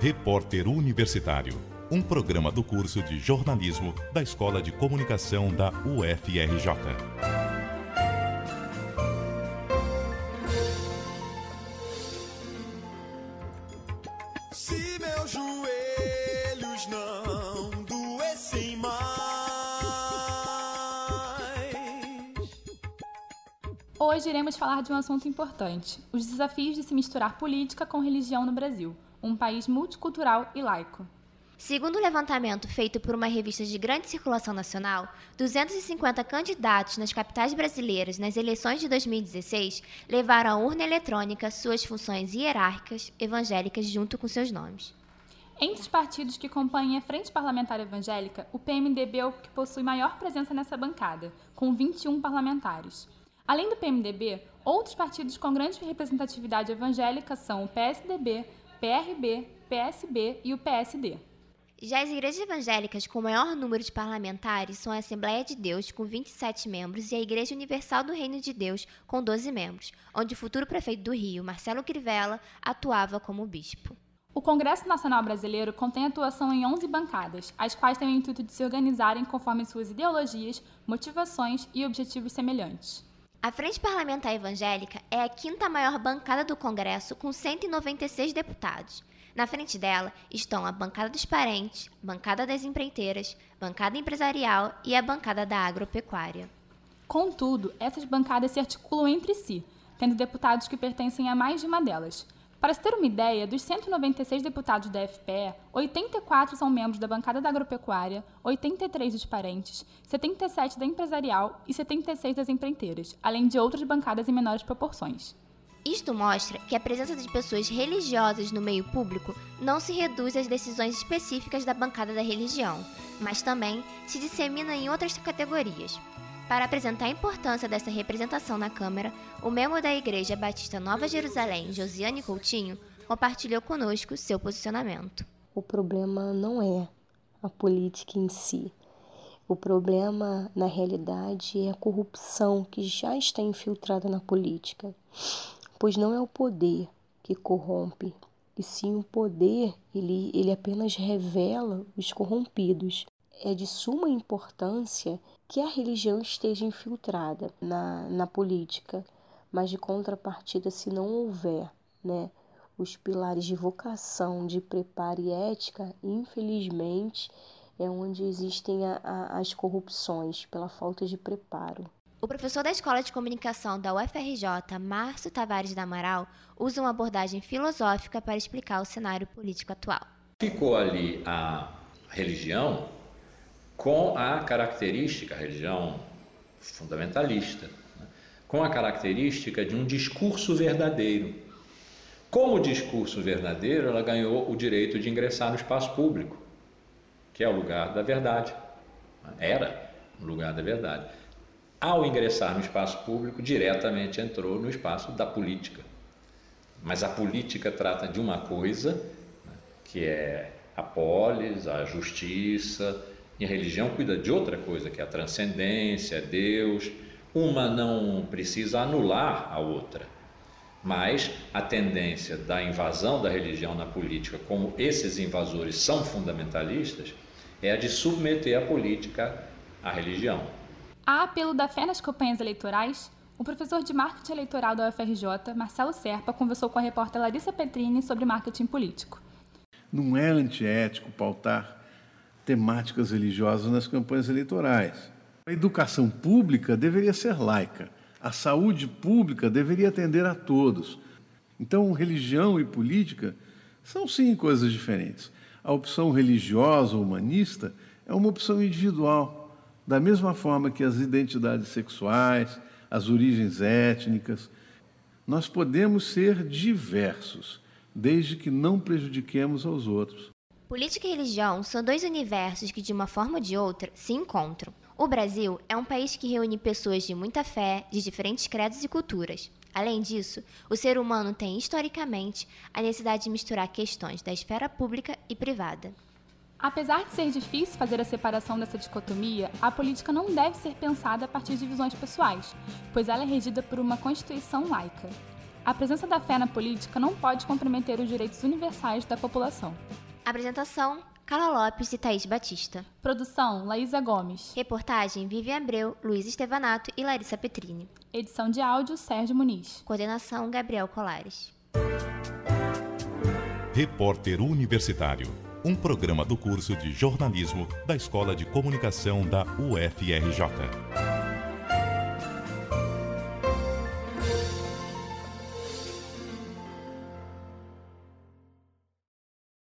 Repórter Universitário, um programa do curso de jornalismo da Escola de Comunicação da UFRJ. Se meus joelhos não doessem mais. Hoje iremos falar de um assunto importante: os desafios de se misturar política com religião no Brasil, um país multicultural e laico. Segundo o levantamento feito por uma revista de grande circulação nacional, 250 candidatos nas capitais brasileiras nas eleições de 2016 levaram à urna eletrônica suas funções hierárquicas evangélicas junto com seus nomes. Entre os partidos que compõem a Frente Parlamentar Evangélica, o PMDB é o que possui maior presença nessa bancada, com 21 parlamentares. Além do PMDB, outros partidos com grande representatividade evangélica são o PSDB, PRB, PSB e o PSD. Já as igrejas evangélicas com maior número de parlamentares são a Assembleia de Deus, com 27 membros, e a Igreja Universal do Reino de Deus, com 12 membros, onde o futuro prefeito do Rio, Marcelo Crivella, atuava como bispo. O Congresso Nacional Brasileiro contém atuação em 11 bancadas, as quais têm o intuito de se organizarem conforme suas ideologias, motivações e objetivos semelhantes. A Frente Parlamentar Evangélica é a quinta maior bancada do Congresso, com 196 deputados. Na frente dela estão a bancada dos parentes, bancada das empreiteiras, bancada empresarial e a bancada da agropecuária. Contudo, essas bancadas se articulam entre si, tendo deputados que pertencem a mais de uma delas. Para se ter uma ideia, dos 196 deputados da FPE, 84 são membros da bancada da agropecuária, 83 dos parentes, 77 da empresarial e 76 das empreiteiras, além de outras bancadas em menores proporções. Isto mostra que a presença de pessoas religiosas no meio público não se reduz às decisões específicas da bancada da religião, mas também se dissemina em outras categorias. Para apresentar a importância dessa representação na Câmara, o membro da Igreja Batista Nova Jerusalém, Josiane Coutinho, compartilhou conosco seu posicionamento. O problema não é a política em si. O problema, na realidade, é a corrupção que já está infiltrada na política. Pois não é o poder que corrompe, e sim o poder, ele, ele apenas revela os corrompidos. É de suma importância que a religião esteja infiltrada na, na política, mas de contrapartida, se não houver né, os pilares de vocação, de preparo e ética, infelizmente é onde existem a, a, as corrupções pela falta de preparo. O professor da Escola de Comunicação da UFRJ, Márcio Tavares da Amaral, usa uma abordagem filosófica para explicar o cenário político atual. Ficou ali a religião com a característica, a religião fundamentalista, né? com a característica de um discurso verdadeiro. Como discurso verdadeiro, ela ganhou o direito de ingressar no espaço público, que é o lugar da verdade. Era o lugar da verdade. Ao ingressar no espaço público, diretamente entrou no espaço da política. Mas a política trata de uma coisa, né, que é a polis, a justiça, e a religião cuida de outra coisa, que é a transcendência, é Deus. Uma não precisa anular a outra. Mas a tendência da invasão da religião na política, como esses invasores são fundamentalistas, é a de submeter a política à religião. A apelo da fé nas campanhas eleitorais, o professor de marketing eleitoral da UFRJ, Marcelo Serpa, conversou com a repórter Larissa Petrini sobre marketing político. Não é antiético pautar temáticas religiosas nas campanhas eleitorais. A educação pública deveria ser laica. A saúde pública deveria atender a todos. Então, religião e política são sim coisas diferentes. A opção religiosa ou humanista é uma opção individual, da mesma forma que as identidades sexuais, as origens étnicas. Nós podemos ser diversos, desde que não prejudiquemos aos outros. Política e religião são dois universos que, de uma forma ou de outra, se encontram. O Brasil é um país que reúne pessoas de muita fé, de diferentes credos e culturas. Além disso, o ser humano tem, historicamente, a necessidade de misturar questões da esfera pública e privada. Apesar de ser difícil fazer a separação dessa dicotomia, a política não deve ser pensada a partir de visões pessoais, pois ela é regida por uma constituição laica. A presença da fé na política não pode comprometer os direitos universais da população. Apresentação: Carla Lopes e Thaís Batista. Produção: Laísa Gomes. Reportagem: Vivian Abreu, Luiz Estevanato e Larissa Petrini. Edição de áudio: Sérgio Muniz. Coordenação: Gabriel Colares. Repórter Universitário, um programa do curso de jornalismo da Escola de Comunicação da UFRJ.